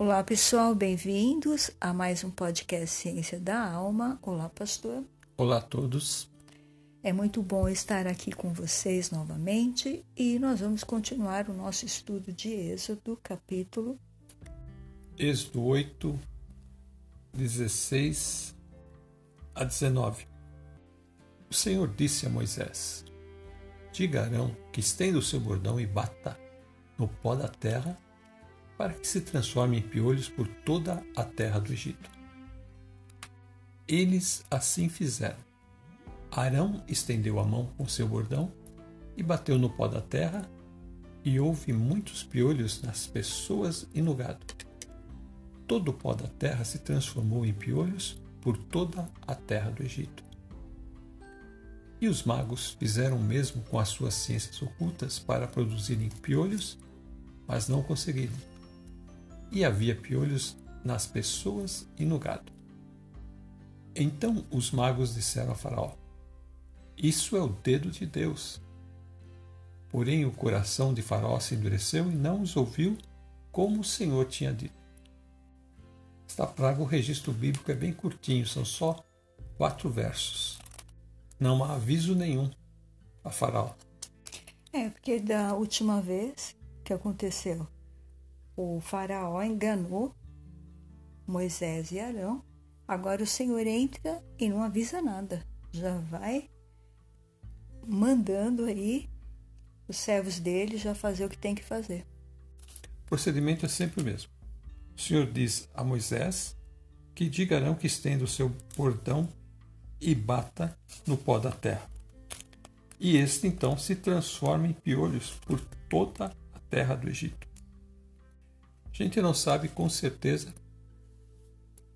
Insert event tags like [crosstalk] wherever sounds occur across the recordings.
Olá, pessoal, bem-vindos a mais um podcast Ciência da Alma. Olá, pastor. Olá a todos. É muito bom estar aqui com vocês novamente e nós vamos continuar o nosso estudo de Êxodo, capítulo Êxodo 8, 16 a 19. O Senhor disse a Moisés: Diga Arão que estenda o seu bordão e bata no pó da terra para que se transforme em piolhos por toda a terra do Egito. Eles assim fizeram. Arão estendeu a mão com seu bordão e bateu no pó da terra, e houve muitos piolhos nas pessoas e no gado. Todo o pó da terra se transformou em piolhos por toda a terra do Egito. E os magos fizeram o mesmo com as suas ciências ocultas para produzirem piolhos, mas não conseguiram e havia piolhos nas pessoas e no gado. Então os magos disseram a Faraó: Isso é o dedo de Deus. Porém o coração de Faraó se endureceu e não os ouviu como o Senhor tinha dito. Esta praga, o registro bíblico é bem curtinho, são só quatro versos. Não há aviso nenhum a Faraó. É, porque da última vez que aconteceu, o faraó enganou Moisés e Arão. Agora o Senhor entra e não avisa nada. Já vai mandando aí os servos dele já fazer o que tem que fazer. O procedimento é sempre o mesmo. O Senhor diz a Moisés que diga Arão que estenda o seu bordão e bata no pó da terra. E este então se transforma em piolhos por toda a terra do Egito. A gente não sabe com certeza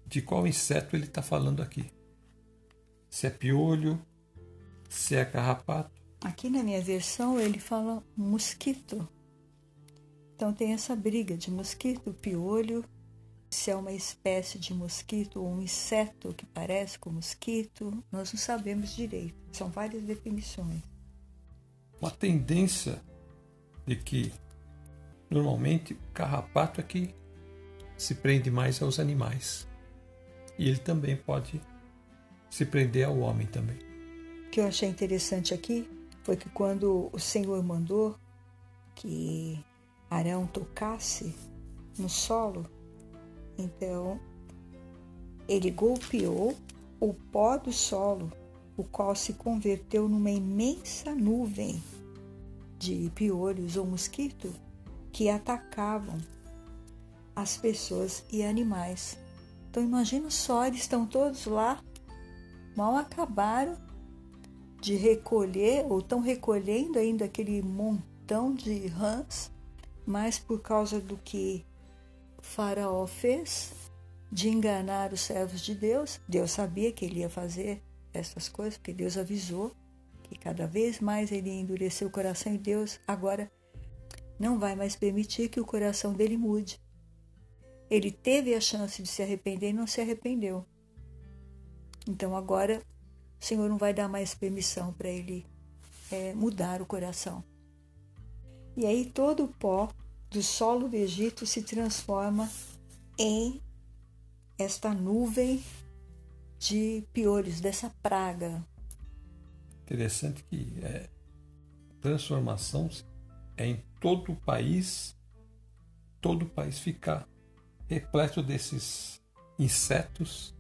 de qual inseto ele está falando aqui. Se é piolho, se é carrapato. Aqui na minha versão ele fala mosquito. Então tem essa briga de mosquito, piolho, se é uma espécie de mosquito ou um inseto que parece com mosquito, nós não sabemos direito. São várias definições. Uma tendência de que Normalmente, o carrapato é que se prende mais aos animais. E ele também pode se prender ao homem também. O que eu achei interessante aqui foi que quando o Senhor mandou que Arão tocasse no solo, então ele golpeou o pó do solo, o qual se converteu numa imensa nuvem de piolhos ou mosquito que atacavam as pessoas e animais. Então imagina só, eles estão todos lá, mal acabaram de recolher, ou estão recolhendo ainda aquele montão de rãs, mas por causa do que Faraó fez, de enganar os servos de Deus, Deus sabia que ele ia fazer essas coisas, porque Deus avisou que cada vez mais ele ia endurecer o coração e Deus agora não vai mais permitir que o coração dele mude. Ele teve a chance de se arrepender e não se arrependeu. Então agora o Senhor não vai dar mais permissão para ele é, mudar o coração. E aí todo o pó do solo do Egito se transforma em esta nuvem de piolhos, dessa praga. Interessante que é, transformação é em todo o país, todo o país ficar repleto desses insetos.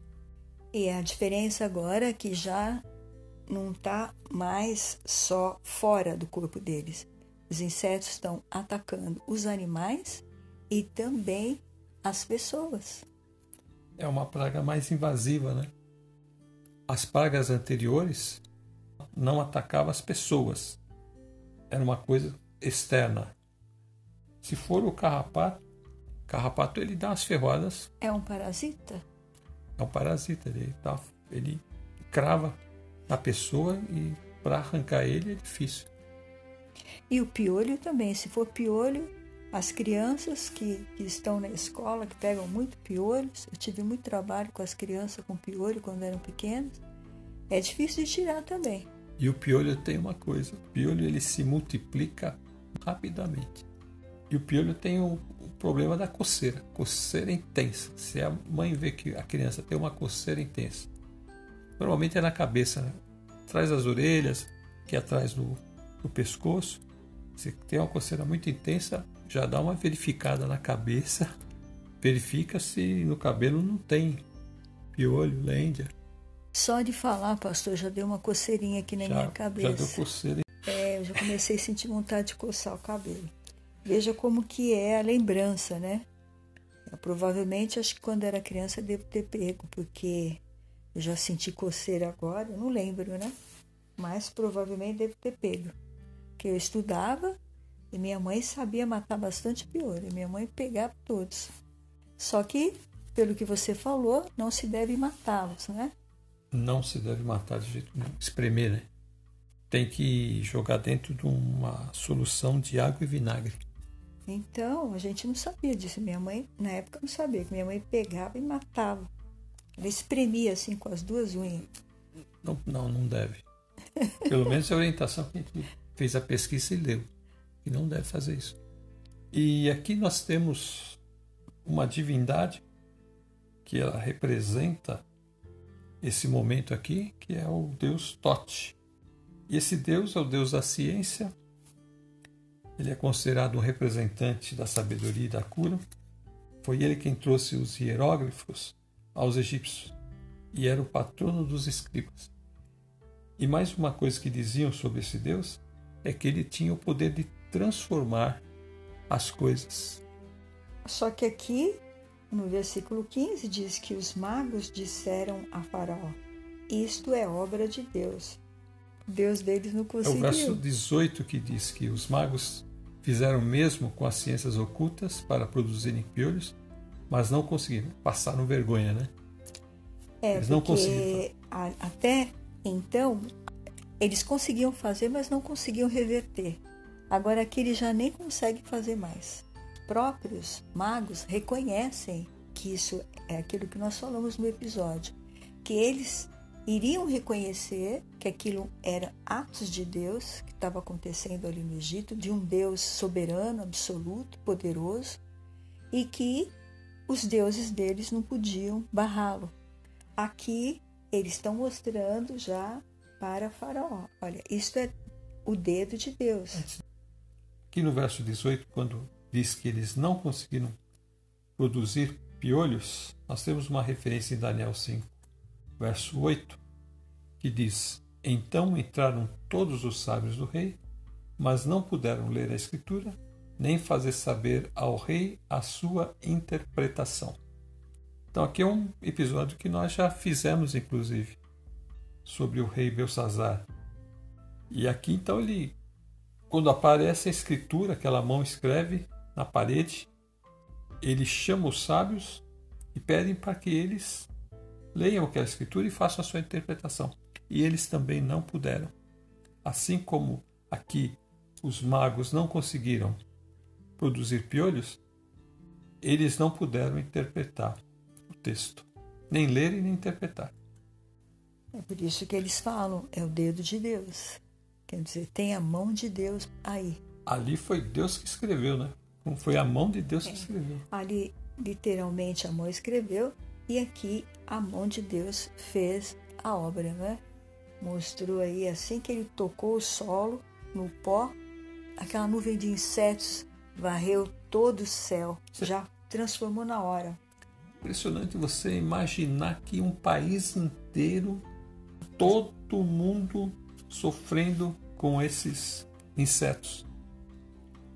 E a diferença agora é que já não está mais só fora do corpo deles. Os insetos estão atacando os animais e também as pessoas. É uma praga mais invasiva, né? As pragas anteriores não atacavam as pessoas. Era uma coisa externa. Se for o carrapato, carrapato ele dá as ferroadas. É um parasita? É um parasita, ele, dá, ele crava na pessoa e para arrancar ele é difícil. E o piolho também, se for piolho, as crianças que, que estão na escola, que pegam muito piolhos, eu tive muito trabalho com as crianças com piolho quando eram pequenas, é difícil de tirar também. E o piolho tem uma coisa, o piolho ele se multiplica rapidamente. E o piolho tem o, o, problema da coceira, coceira intensa. Se a mãe vê que a criança tem uma coceira intensa, normalmente é na cabeça, né? atrás das orelhas, que é atrás do, do pescoço. Se tem uma coceira muito intensa, já dá uma verificada na cabeça, verifica se no cabelo não tem piolho, lêndia. Só de falar, pastor, já deu uma coceirinha aqui na já, minha cabeça. Já deu coceira. Eu já comecei a sentir vontade de coçar o cabelo. Veja como que é a lembrança, né? Eu, provavelmente, acho que quando era criança devo ter pego, porque eu já senti coceira agora, eu não lembro, né? Mas provavelmente devo ter pego. Porque eu estudava e minha mãe sabia matar bastante piolho. Minha mãe pegava todos. Só que, pelo que você falou, não se deve matá-los, né? Não se deve matar de jeito nenhum. Espremer, né? Tem que jogar dentro de uma solução de água e vinagre. Então, a gente não sabia disso. Minha mãe, na época, não sabia. que Minha mãe pegava e matava. Ela espremia assim com as duas unhas. Não, não, não deve. [laughs] Pelo menos a orientação que a gente fez a pesquisa e leu. E não deve fazer isso. E aqui nós temos uma divindade que ela representa esse momento aqui, que é o deus Tote. E esse deus é o deus da ciência, ele é considerado um representante da sabedoria e da cura. Foi ele quem trouxe os hieróglifos aos egípcios e era o patrono dos escribas. E mais uma coisa que diziam sobre esse Deus é que ele tinha o poder de transformar as coisas. Só que aqui no versículo 15 diz que os magos disseram a Faraó: Isto é obra de Deus. Deus deles não conseguiu. É o verso 18 que diz que os magos fizeram o mesmo com as ciências ocultas para produzirem piolhos, mas não conseguiram. Passaram vergonha, né? É, eles não conseguiram. Até então, eles conseguiam fazer, mas não conseguiam reverter. Agora aqui eles já nem conseguem fazer mais próprios magos reconhecem que isso é aquilo que nós falamos no episódio, que eles iriam reconhecer que aquilo era atos de Deus que estava acontecendo ali no Egito, de um Deus soberano, absoluto, poderoso, e que os deuses deles não podiam barrá-lo. Aqui eles estão mostrando já para Faraó. Olha, isto é o dedo de Deus. Aqui no verso 18, quando diz que eles não conseguiram produzir piolhos, nós temos uma referência em Daniel 5, verso 8, que diz: Então entraram todos os sábios do rei, mas não puderam ler a escritura, nem fazer saber ao rei a sua interpretação. Então, aqui é um episódio que nós já fizemos, inclusive, sobre o rei Belsazar. E aqui, então, ele, quando aparece a escritura, aquela mão escreve, na parede, ele chama os sábios e pedem para que eles leiam aquela escritura e façam a sua interpretação. E eles também não puderam. Assim como aqui os magos não conseguiram produzir piolhos, eles não puderam interpretar o texto, nem ler e nem interpretar. É por isso que eles falam, é o dedo de Deus. Quer dizer, tem a mão de Deus aí. Ali foi Deus que escreveu, né? Foi a mão de Deus que é. escreveu. Ali, literalmente, a mão escreveu e aqui a mão de Deus fez a obra, né? Mostrou aí, assim que ele tocou o solo no pó, aquela nuvem de insetos varreu todo o céu, já transformou na hora. Impressionante você imaginar que um país inteiro, todo mundo sofrendo com esses insetos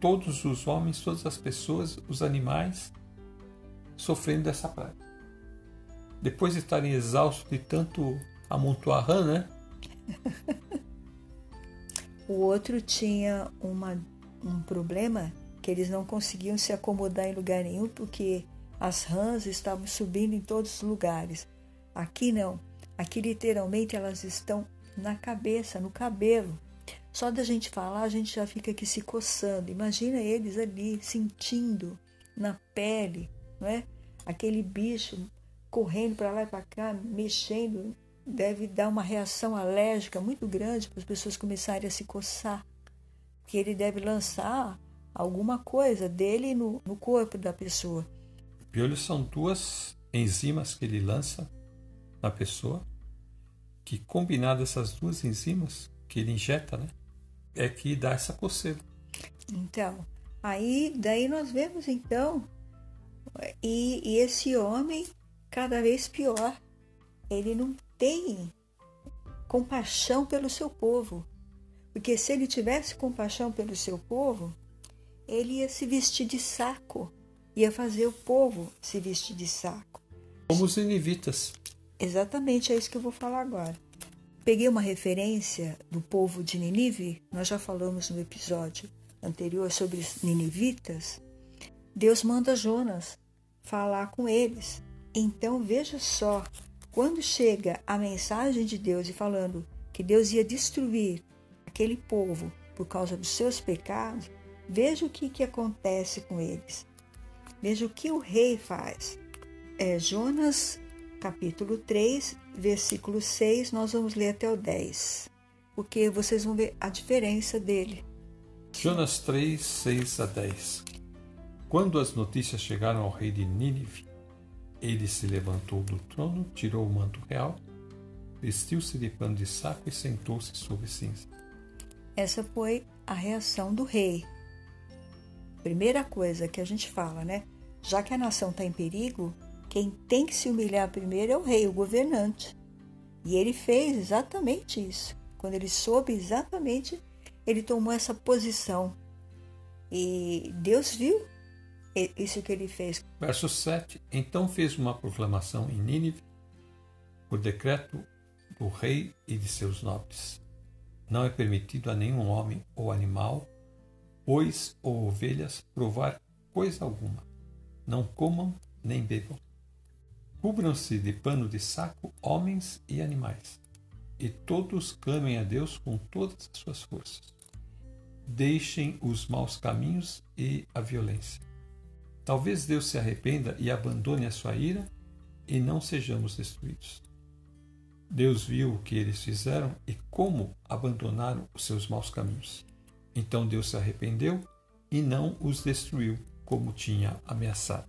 todos os homens, todas as pessoas, os animais, sofrendo dessa praga. Depois de estarem exaustos de tanto amontoar rã, né? [laughs] o outro tinha uma, um problema que eles não conseguiam se acomodar em lugar nenhum porque as rãs estavam subindo em todos os lugares. Aqui não. Aqui literalmente elas estão na cabeça, no cabelo. Só da gente falar, a gente já fica aqui se coçando. Imagina eles ali sentindo na pele, não é? Aquele bicho correndo para lá e para cá, mexendo, deve dar uma reação alérgica muito grande para as pessoas começarem a se coçar. Que ele deve lançar alguma coisa dele no, no corpo da pessoa. Piolhos são duas enzimas que ele lança na pessoa, que combinadas essas duas enzimas que ele injeta, né, é que dá essa coceira. Então, aí daí nós vemos então e, e esse homem cada vez pior. Ele não tem compaixão pelo seu povo. Porque se ele tivesse compaixão pelo seu povo, ele ia se vestir de saco, ia fazer o povo se vestir de saco. Como os ninivitas. Exatamente, é isso que eu vou falar agora. Peguei uma referência do povo de Ninive, nós já falamos no episódio anterior sobre os ninivitas. Deus manda Jonas falar com eles. Então veja só, quando chega a mensagem de Deus e falando que Deus ia destruir aquele povo por causa dos seus pecados, veja o que, que acontece com eles. Veja o que o rei faz. É Jonas capítulo 3, versículo 6, nós vamos ler até o 10, porque vocês vão ver a diferença dele. Jonas 3, 6 a 10 quando as notícias chegaram ao rei de Nínive, ele se levantou do trono, tirou o manto real, vestiu-se de pano de saco e sentou-se sobre cinza. Essa foi a reação do rei. Primeira coisa que a gente fala, né? Já que a nação está em perigo, quem tem que se humilhar primeiro é o rei, o governante. E ele fez exatamente isso. Quando ele soube exatamente, ele tomou essa posição. E Deus viu isso que ele fez. Verso 7: Então fez uma proclamação em Nínive, por decreto do rei e de seus nobres. Não é permitido a nenhum homem ou animal, bois ou ovelhas, provar coisa alguma. Não comam nem bebam. Cubram-se de pano de saco homens e animais, e todos clamem a Deus com todas as suas forças. Deixem os maus caminhos e a violência Talvez Deus se arrependa e abandone a sua ira e não sejamos destruídos. Deus viu o que eles fizeram e como abandonaram os seus maus caminhos. Então Deus se arrependeu e não os destruiu, como tinha ameaçado.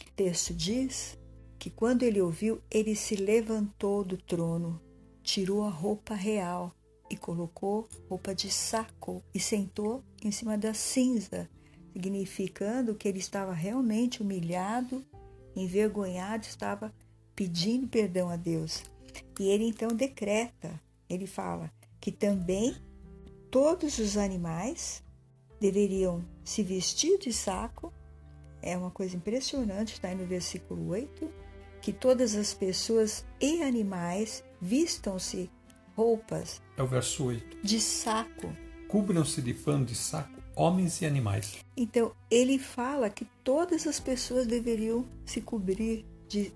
O texto diz que quando ele ouviu, ele se levantou do trono, tirou a roupa real e colocou roupa de saco e sentou em cima da cinza significando que ele estava realmente humilhado, envergonhado, estava pedindo perdão a Deus. E ele então decreta, ele fala que também todos os animais deveriam se vestir de saco. É uma coisa impressionante, está aí no versículo 8, que todas as pessoas e animais vistam-se roupas. É o verso 8. De saco. Cubram-se de pano de saco homens e animais. Então, ele fala que todas as pessoas deveriam se cobrir de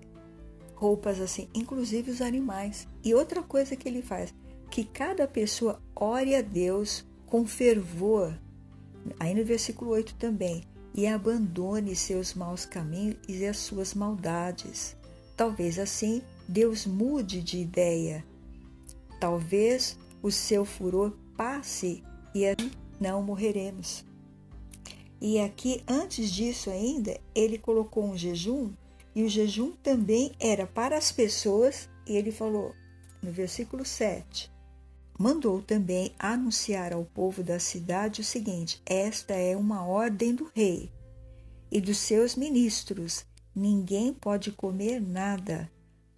roupas assim, inclusive os animais. E outra coisa que ele faz, que cada pessoa ore a Deus com fervor. Aí no versículo 8 também, e abandone seus maus caminhos e as suas maldades. Talvez assim Deus mude de ideia. Talvez o seu furor passe e não morreremos. E aqui, antes disso ainda, ele colocou um jejum, e o jejum também era para as pessoas, e ele falou no versículo 7: mandou também anunciar ao povo da cidade o seguinte: Esta é uma ordem do rei e dos seus ministros: ninguém pode comer nada.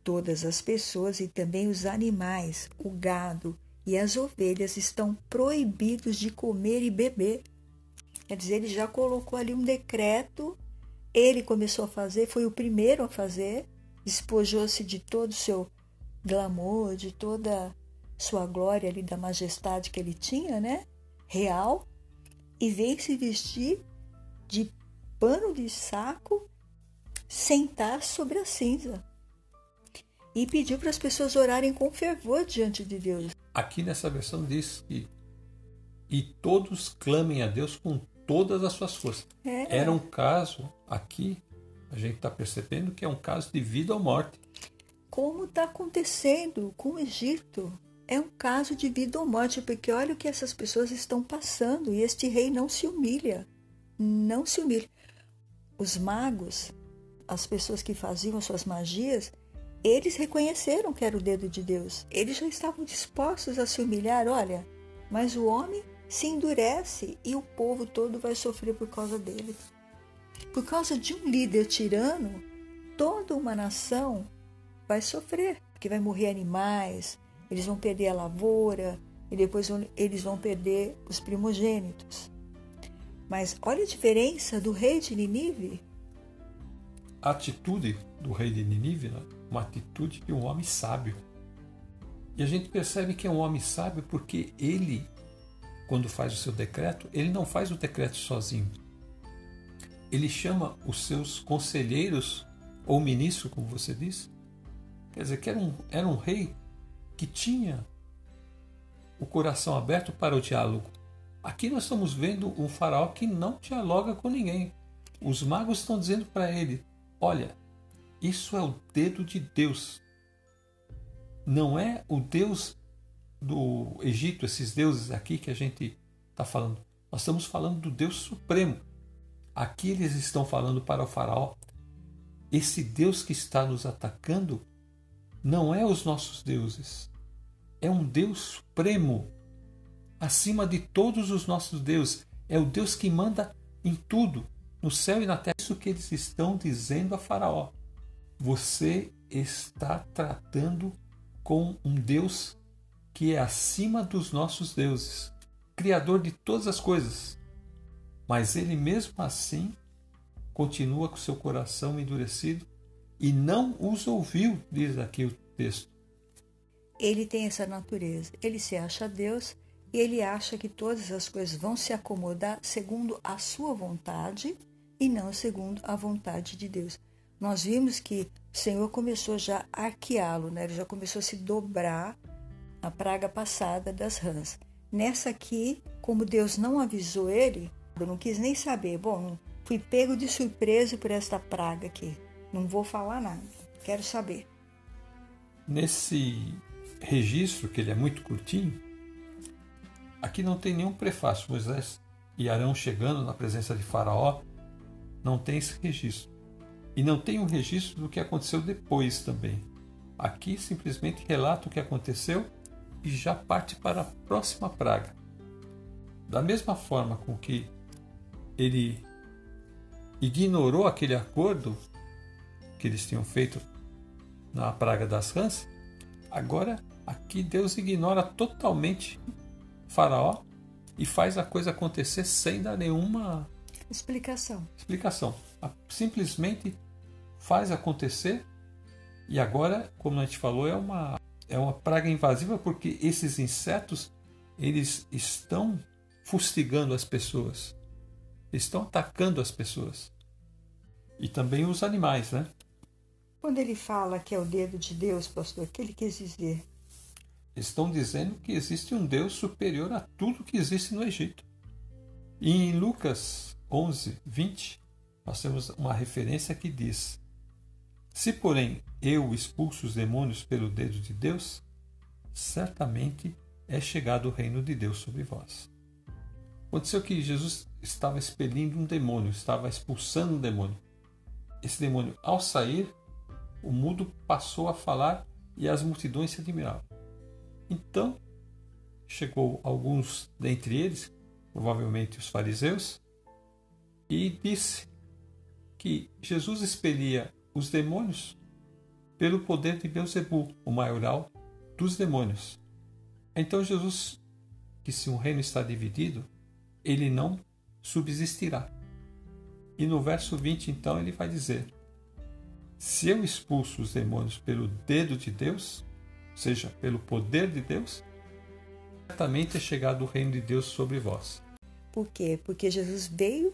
Todas as pessoas e também os animais, o gado, e as ovelhas estão proibidos de comer e beber. Quer dizer, ele já colocou ali um decreto, ele começou a fazer, foi o primeiro a fazer, despojou-se de todo o seu glamour, de toda sua glória ali, da majestade que ele tinha, né? Real, e veio se vestir de pano de saco, sentar sobre a cinza. E pediu para as pessoas orarem com fervor diante de Deus. Aqui nessa versão diz que e todos clamem a Deus com todas as suas forças. É. Era um caso aqui, a gente está percebendo que é um caso de vida ou morte. Como está acontecendo com o Egito? É um caso de vida ou morte, porque olha o que essas pessoas estão passando e este rei não se humilha. não se humilhe. Os magos, as pessoas que faziam suas magias, eles reconheceram que era o dedo de Deus. Eles já estavam dispostos a se humilhar. Olha, mas o homem se endurece e o povo todo vai sofrer por causa dele. Por causa de um líder tirano, toda uma nação vai sofrer, porque vai morrer animais, eles vão perder a lavoura e depois eles vão perder os primogênitos. Mas olha a diferença do rei de Ninive. A atitude do rei de Ninive, né? Uma atitude de um homem sábio. E a gente percebe que é um homem sábio porque ele, quando faz o seu decreto, ele não faz o decreto sozinho. Ele chama os seus conselheiros ou ministro, como você disse. Quer dizer, que era um, era um rei que tinha o coração aberto para o diálogo. Aqui nós estamos vendo um faraó que não dialoga com ninguém. Os magos estão dizendo para ele: Olha, isso é o dedo de Deus. Não é o Deus do Egito, esses deuses aqui que a gente está falando. Nós estamos falando do Deus Supremo. Aqui eles estão falando para o Faraó: esse Deus que está nos atacando não é os nossos deuses. É um Deus supremo, acima de todos os nossos deuses. É o Deus que manda em tudo, no céu e na terra. Isso que eles estão dizendo a Faraó. Você está tratando com um Deus que é acima dos nossos deuses, criador de todas as coisas. Mas ele mesmo assim continua com seu coração endurecido e não os ouviu, diz aqui o texto. Ele tem essa natureza, ele se acha Deus e ele acha que todas as coisas vão se acomodar segundo a sua vontade e não segundo a vontade de Deus. Nós vimos que o Senhor começou já a arqueá-lo, né? ele já começou a se dobrar na praga passada das rãs. Nessa aqui, como Deus não avisou ele, eu não quis nem saber. Bom, fui pego de surpresa por esta praga aqui. Não vou falar nada. Quero saber. Nesse registro, que ele é muito curtinho, aqui não tem nenhum prefácio. Moisés e Arão chegando na presença de Faraó, não tem esse registro. E não tem um registro do que aconteceu depois também. Aqui simplesmente relata o que aconteceu e já parte para a próxima praga. Da mesma forma com que ele ignorou aquele acordo que eles tinham feito na praga das rãs, agora aqui Deus ignora totalmente Faraó e faz a coisa acontecer sem dar nenhuma explicação. Explicação. Simplesmente faz acontecer e agora, como a gente falou, é uma é uma praga invasiva porque esses insetos eles estão fustigando as pessoas, estão atacando as pessoas e também os animais, né? Quando ele fala que é o dedo de Deus, pastor, o que ele quis dizer? Estão dizendo que existe um Deus superior a tudo que existe no Egito. E em Lucas 11, 20, nós temos uma referência que diz: Se, porém, eu expulso os demônios pelo dedo de Deus, certamente é chegado o reino de Deus sobre vós. Aconteceu que Jesus estava expelindo um demônio, estava expulsando um demônio. Esse demônio, ao sair, o mudo passou a falar e as multidões se admiravam. Então, chegou alguns dentre eles, provavelmente os fariseus, e disse que Jesus expelia os demônios pelo poder de Beuzebu, o maioral dos demônios. Então Jesus que se um reino está dividido, ele não subsistirá. E no verso 20, então, ele vai dizer: se eu expulso os demônios pelo dedo de Deus, ou seja, pelo poder de Deus, certamente é chegado o reino de Deus sobre vós. Por quê? Porque Jesus veio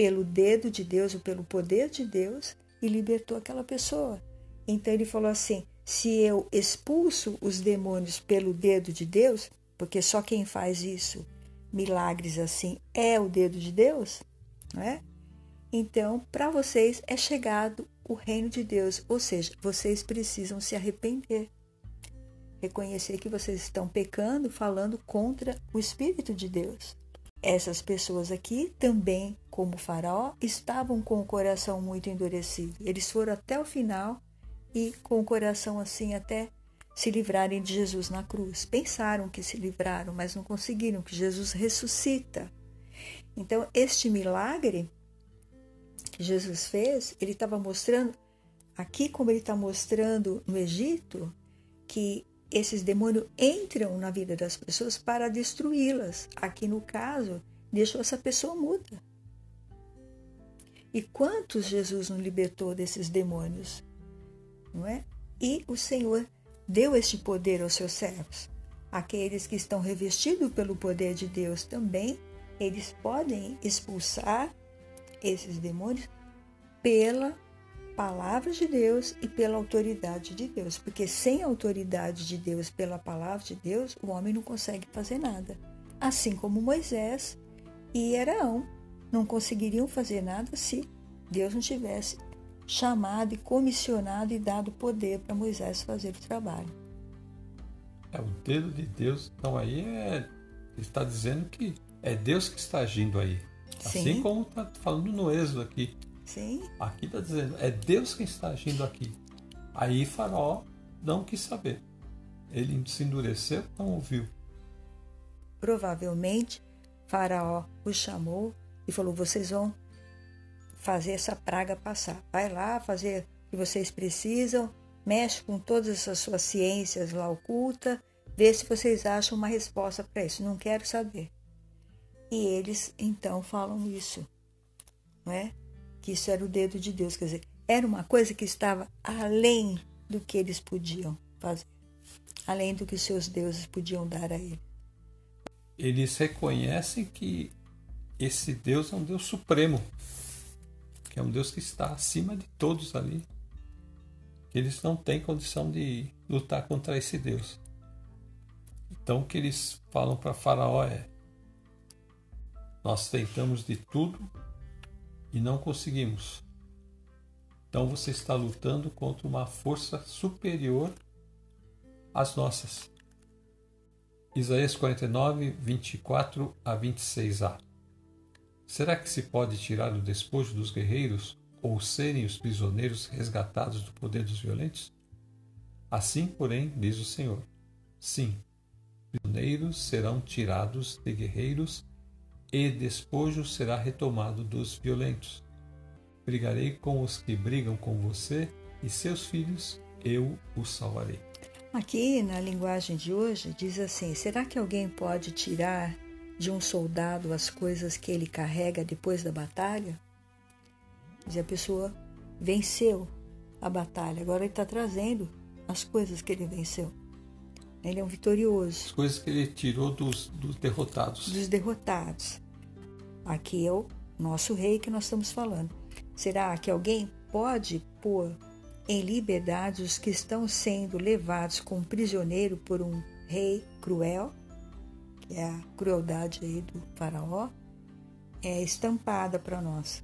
pelo dedo de Deus ou pelo poder de Deus e libertou aquela pessoa. Então ele falou assim: se eu expulso os demônios pelo dedo de Deus, porque só quem faz isso, milagres assim, é o dedo de Deus, não é? Então, para vocês é chegado o reino de Deus, ou seja, vocês precisam se arrepender. Reconhecer que vocês estão pecando, falando contra o Espírito de Deus. Essas pessoas aqui também como Faraó, estavam com o coração muito endurecido. Eles foram até o final e com o coração assim até se livrarem de Jesus na cruz. Pensaram que se livraram, mas não conseguiram, que Jesus ressuscita. Então, este milagre que Jesus fez, ele estava mostrando, aqui como ele está mostrando no Egito, que esses demônios entram na vida das pessoas para destruí-las. Aqui no caso, deixou essa pessoa muda. E quantos Jesus não libertou desses demônios? Não é? E o Senhor deu este poder aos seus servos. Aqueles que estão revestidos pelo poder de Deus também, eles podem expulsar esses demônios pela palavra de Deus e pela autoridade de Deus. Porque sem a autoridade de Deus, pela palavra de Deus, o homem não consegue fazer nada. Assim como Moisés e Araão não conseguiriam fazer nada se Deus não tivesse chamado e comissionado e dado poder para Moisés fazer o trabalho. É o dedo de Deus. Então aí é, está dizendo que é Deus que está agindo aí. Assim Sim. como está falando no Êxodo aqui. Sim. Aqui está dizendo, é Deus quem está agindo aqui. Aí Faraó não quis saber. Ele se endureceu, não ouviu. Provavelmente Faraó o chamou e falou: Vocês vão fazer essa praga passar. Vai lá fazer o que vocês precisam, mexe com todas as suas ciências lá oculta, vê se vocês acham uma resposta para isso. Não quero saber. E eles então falam isso, não é? Que isso era o dedo de Deus, quer dizer, era uma coisa que estava além do que eles podiam fazer, além do que seus deuses podiam dar a ele eles reconhecem que esse Deus é um Deus supremo, que é um Deus que está acima de todos ali. Eles não têm condição de lutar contra esse Deus. Então o que eles falam para Faraó é: Nós tentamos de tudo e não conseguimos. Então você está lutando contra uma força superior às nossas. Isaías 49, 24 a 26a. Será que se pode tirar o despojo dos guerreiros ou serem os prisioneiros resgatados do poder dos violentos? Assim, porém, diz o Senhor: Sim, prisioneiros serão tirados de guerreiros e despojo será retomado dos violentos. Brigarei com os que brigam com você e seus filhos, eu os salvarei. Aqui na linguagem de hoje diz assim: será que alguém pode tirar de um soldado as coisas que ele carrega depois da batalha? Diz a pessoa venceu a batalha, agora ele está trazendo as coisas que ele venceu. Ele é um vitorioso. As coisas que ele tirou dos, dos derrotados. Dos derrotados. Aqui é o nosso rei que nós estamos falando. Será que alguém pode pôr em liberdade os que estão sendo levados como prisioneiro por um rei cruel, que é a crueldade aí do faraó, é estampada para nós.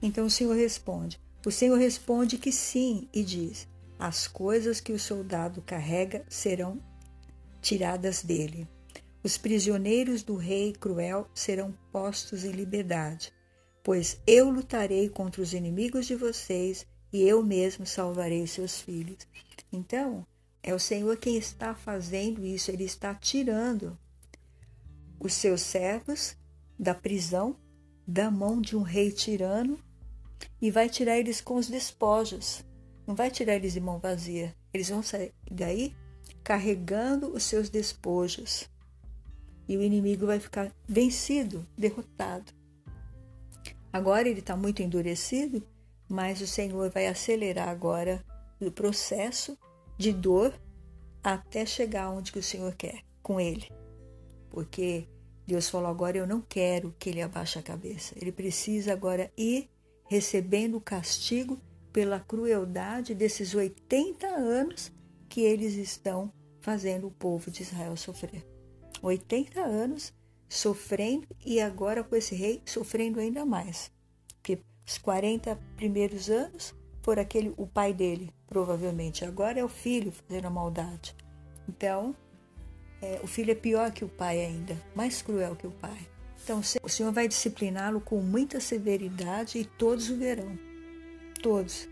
Então o Senhor responde. O Senhor responde que sim e diz: as coisas que o soldado carrega serão tiradas dele. Os prisioneiros do rei cruel serão postos em liberdade, pois eu lutarei contra os inimigos de vocês e eu mesmo salvarei seus filhos. Então, é o Senhor quem está fazendo isso, ele está tirando os seus servos da prisão, da mão de um rei tirano, e vai tirar eles com os despojos. Não vai tirar eles de mão vazia. Eles vão sair daí carregando os seus despojos. E o inimigo vai ficar vencido, derrotado. Agora ele está muito endurecido mas o Senhor vai acelerar agora o processo de dor até chegar onde que o Senhor quer com ele. Porque Deus falou agora eu não quero que ele abaixe a cabeça. Ele precisa agora ir recebendo o castigo pela crueldade desses 80 anos que eles estão fazendo o povo de Israel sofrer. 80 anos sofrendo e agora com esse rei sofrendo ainda mais. Porque os 40 primeiros anos por aquele o pai dele, provavelmente. Agora é o filho fazendo a maldade. Então, é, o filho é pior que o pai ainda, mais cruel que o pai. Então o Senhor vai discipliná-lo com muita severidade e todos o verão. Todos.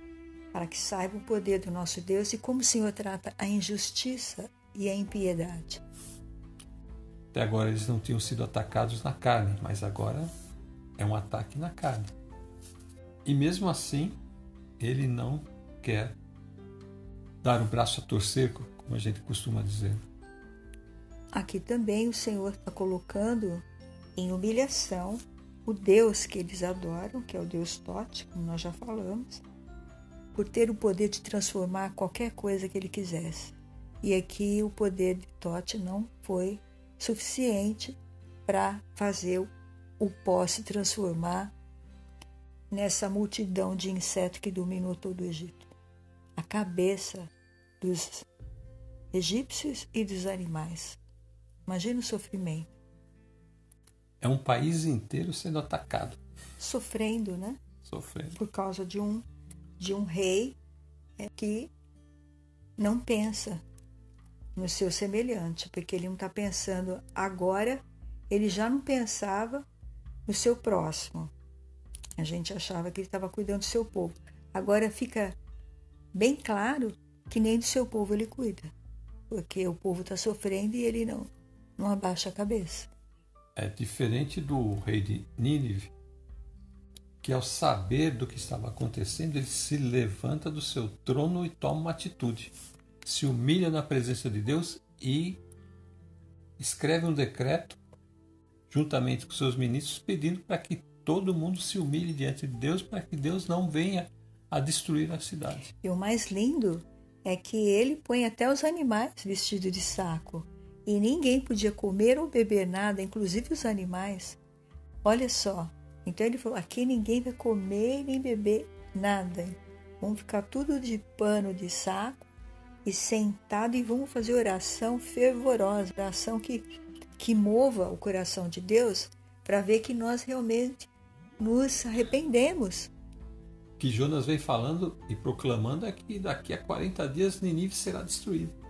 Para que saibam o poder do nosso Deus e como o Senhor trata a injustiça e a impiedade. Até agora eles não tinham sido atacados na carne, mas agora é um ataque na carne. E mesmo assim, ele não quer dar o braço a torcer, como a gente costuma dizer. Aqui também o Senhor está colocando em humilhação o Deus que eles adoram, que é o Deus Tote, como nós já falamos, por ter o poder de transformar qualquer coisa que ele quisesse. E aqui o poder de Tote não foi suficiente para fazer o pó se transformar nessa multidão de insetos que dominou todo o Egito. A cabeça dos egípcios e dos animais. Imagina o sofrimento. É um país inteiro sendo atacado. Sofrendo, né? Sofrendo. Por causa de um, de um rei é, que não pensa no seu semelhante, porque ele não está pensando agora, ele já não pensava no seu próximo. A gente achava que ele estava cuidando do seu povo. Agora fica bem claro que nem do seu povo ele cuida, porque o povo está sofrendo e ele não não abaixa a cabeça. É diferente do rei de Nínive, que ao saber do que estava acontecendo, ele se levanta do seu trono e toma uma atitude. Se humilha na presença de Deus e escreve um decreto juntamente com seus ministros pedindo para que todo mundo se humilhe diante de Deus para que Deus não venha a destruir a cidade. E o mais lindo é que ele põe até os animais vestidos de saco e ninguém podia comer ou beber nada, inclusive os animais. Olha só. Então ele falou: aqui ninguém vai comer nem beber nada. Vamos ficar tudo de pano de saco e sentado e vamos fazer oração fervorosa, oração que, que mova o coração de Deus para ver que nós realmente nos arrependemos. Que Jonas vem falando e proclamando é que daqui a 40 dias Ninive será destruído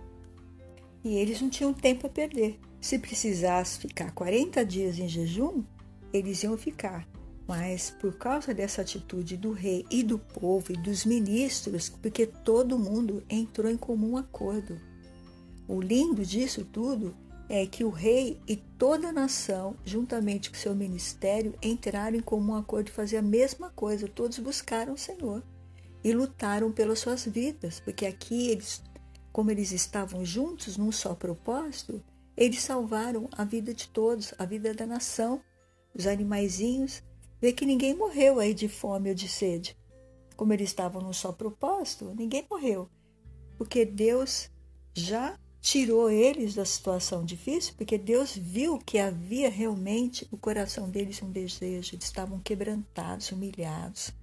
e eles não tinham tempo a perder. Se precisasse ficar 40 dias em jejum, eles iam ficar. Mas por causa dessa atitude do rei e do povo e dos ministros, porque todo mundo entrou em comum acordo. O lindo disso tudo é que o rei e toda a nação, juntamente com seu ministério, entraram em comum acordo de fazer a mesma coisa. Todos buscaram o Senhor e lutaram pelas suas vidas, porque aqui eles como eles estavam juntos num só propósito, eles salvaram a vida de todos, a vida da nação, os animaizinhos. Vê que ninguém morreu aí de fome ou de sede. Como eles estavam num só propósito, ninguém morreu. Porque Deus já tirou eles da situação difícil, porque Deus viu que havia realmente no coração deles um desejo, eles estavam quebrantados, humilhados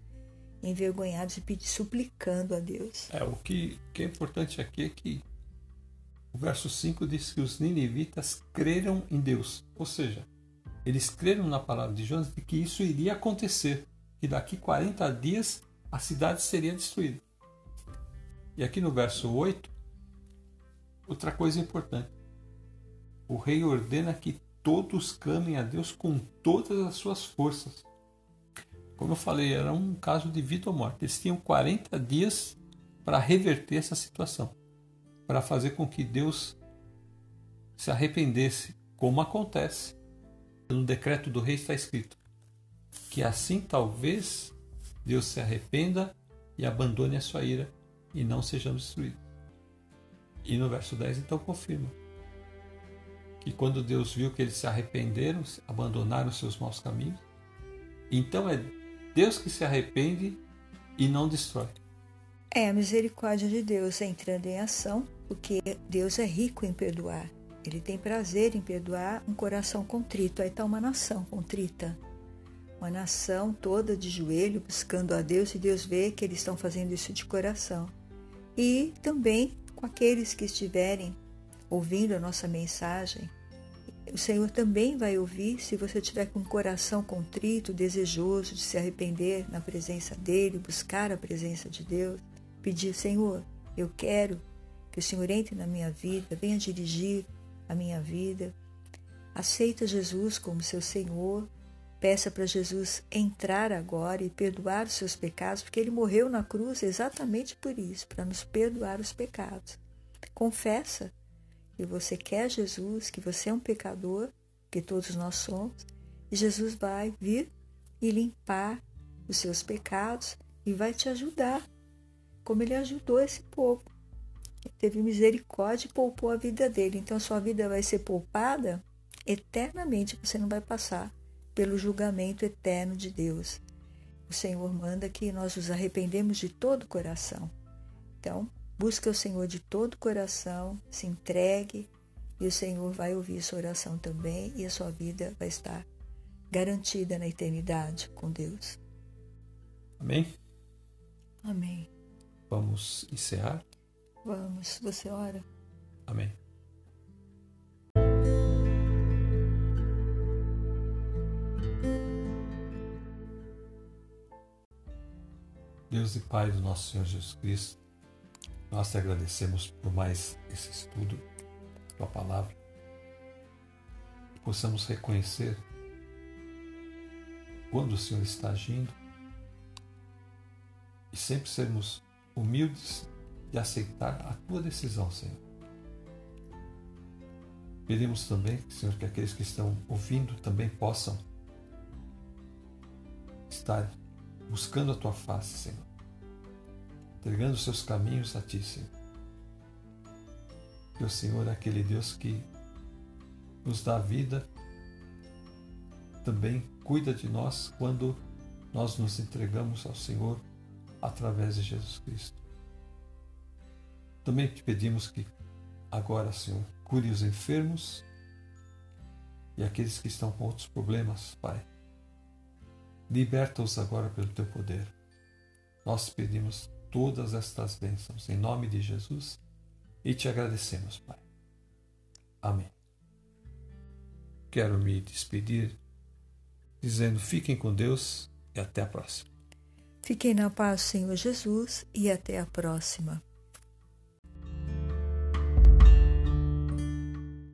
envergonhados e pedir, suplicando a Deus. É, o que, que é importante aqui é que o verso 5 diz que os ninivitas creram em Deus. Ou seja, eles creram na palavra de Jonas de que isso iria acontecer, que daqui 40 dias a cidade seria destruída. E aqui no verso 8, outra coisa importante. O rei ordena que todos clamem a Deus com todas as suas forças. Como eu falei, era um caso de vida ou morte. Eles tinham 40 dias para reverter essa situação, para fazer com que Deus se arrependesse, como acontece. No decreto do rei está escrito que assim talvez Deus se arrependa e abandone a sua ira e não sejamos destruídos. E no verso 10 então confirma que quando Deus viu que eles se arrependeram, abandonaram seus maus caminhos, então é Deus que se arrepende e não destrói. É a misericórdia de Deus entrando em ação, porque Deus é rico em perdoar. Ele tem prazer em perdoar um coração contrito. Aí está uma nação contrita. Uma nação toda de joelho buscando a Deus e Deus vê que eles estão fazendo isso de coração. E também com aqueles que estiverem ouvindo a nossa mensagem o Senhor também vai ouvir se você tiver com o coração contrito, desejoso de se arrepender na presença dEle, buscar a presença de Deus, pedir: Senhor, eu quero que o Senhor entre na minha vida, venha dirigir a minha vida. aceita Jesus como seu Senhor, peça para Jesus entrar agora e perdoar os seus pecados, porque ele morreu na cruz exatamente por isso, para nos perdoar os pecados. Confessa que você quer Jesus, que você é um pecador, que todos nós somos, e Jesus vai vir e limpar os seus pecados e vai te ajudar, como ele ajudou esse povo. Teve misericórdia e poupou a vida dele. Então sua vida vai ser poupada eternamente, você não vai passar pelo julgamento eterno de Deus. O Senhor manda que nós nos arrependemos de todo o coração. Então, busque o Senhor de todo o coração, se entregue e o Senhor vai ouvir sua oração também e a sua vida vai estar garantida na eternidade com Deus. Amém? Amém. Vamos encerrar? Vamos, você ora? Amém. Deus e Pai do nosso Senhor Jesus Cristo, nós te agradecemos por mais esse estudo, tua palavra, que possamos reconhecer quando o Senhor está agindo e sempre sermos humildes de aceitar a tua decisão, Senhor. Pedimos também, Senhor, que aqueles que estão ouvindo também possam estar buscando a tua face, Senhor, entregando os seus caminhos a ti, Senhor. Que o Senhor é aquele Deus que nos dá vida, também cuida de nós quando nós nos entregamos ao Senhor através de Jesus Cristo. Também te pedimos que agora, Senhor, cure os enfermos e aqueles que estão com outros problemas, Pai. Liberta-os agora pelo teu poder. Nós pedimos todas estas bênçãos em nome de Jesus e te agradecemos, Pai. Amém. Quero me despedir dizendo: fiquem com Deus e até a próxima. Fiquem na paz, Senhor Jesus, e até a próxima.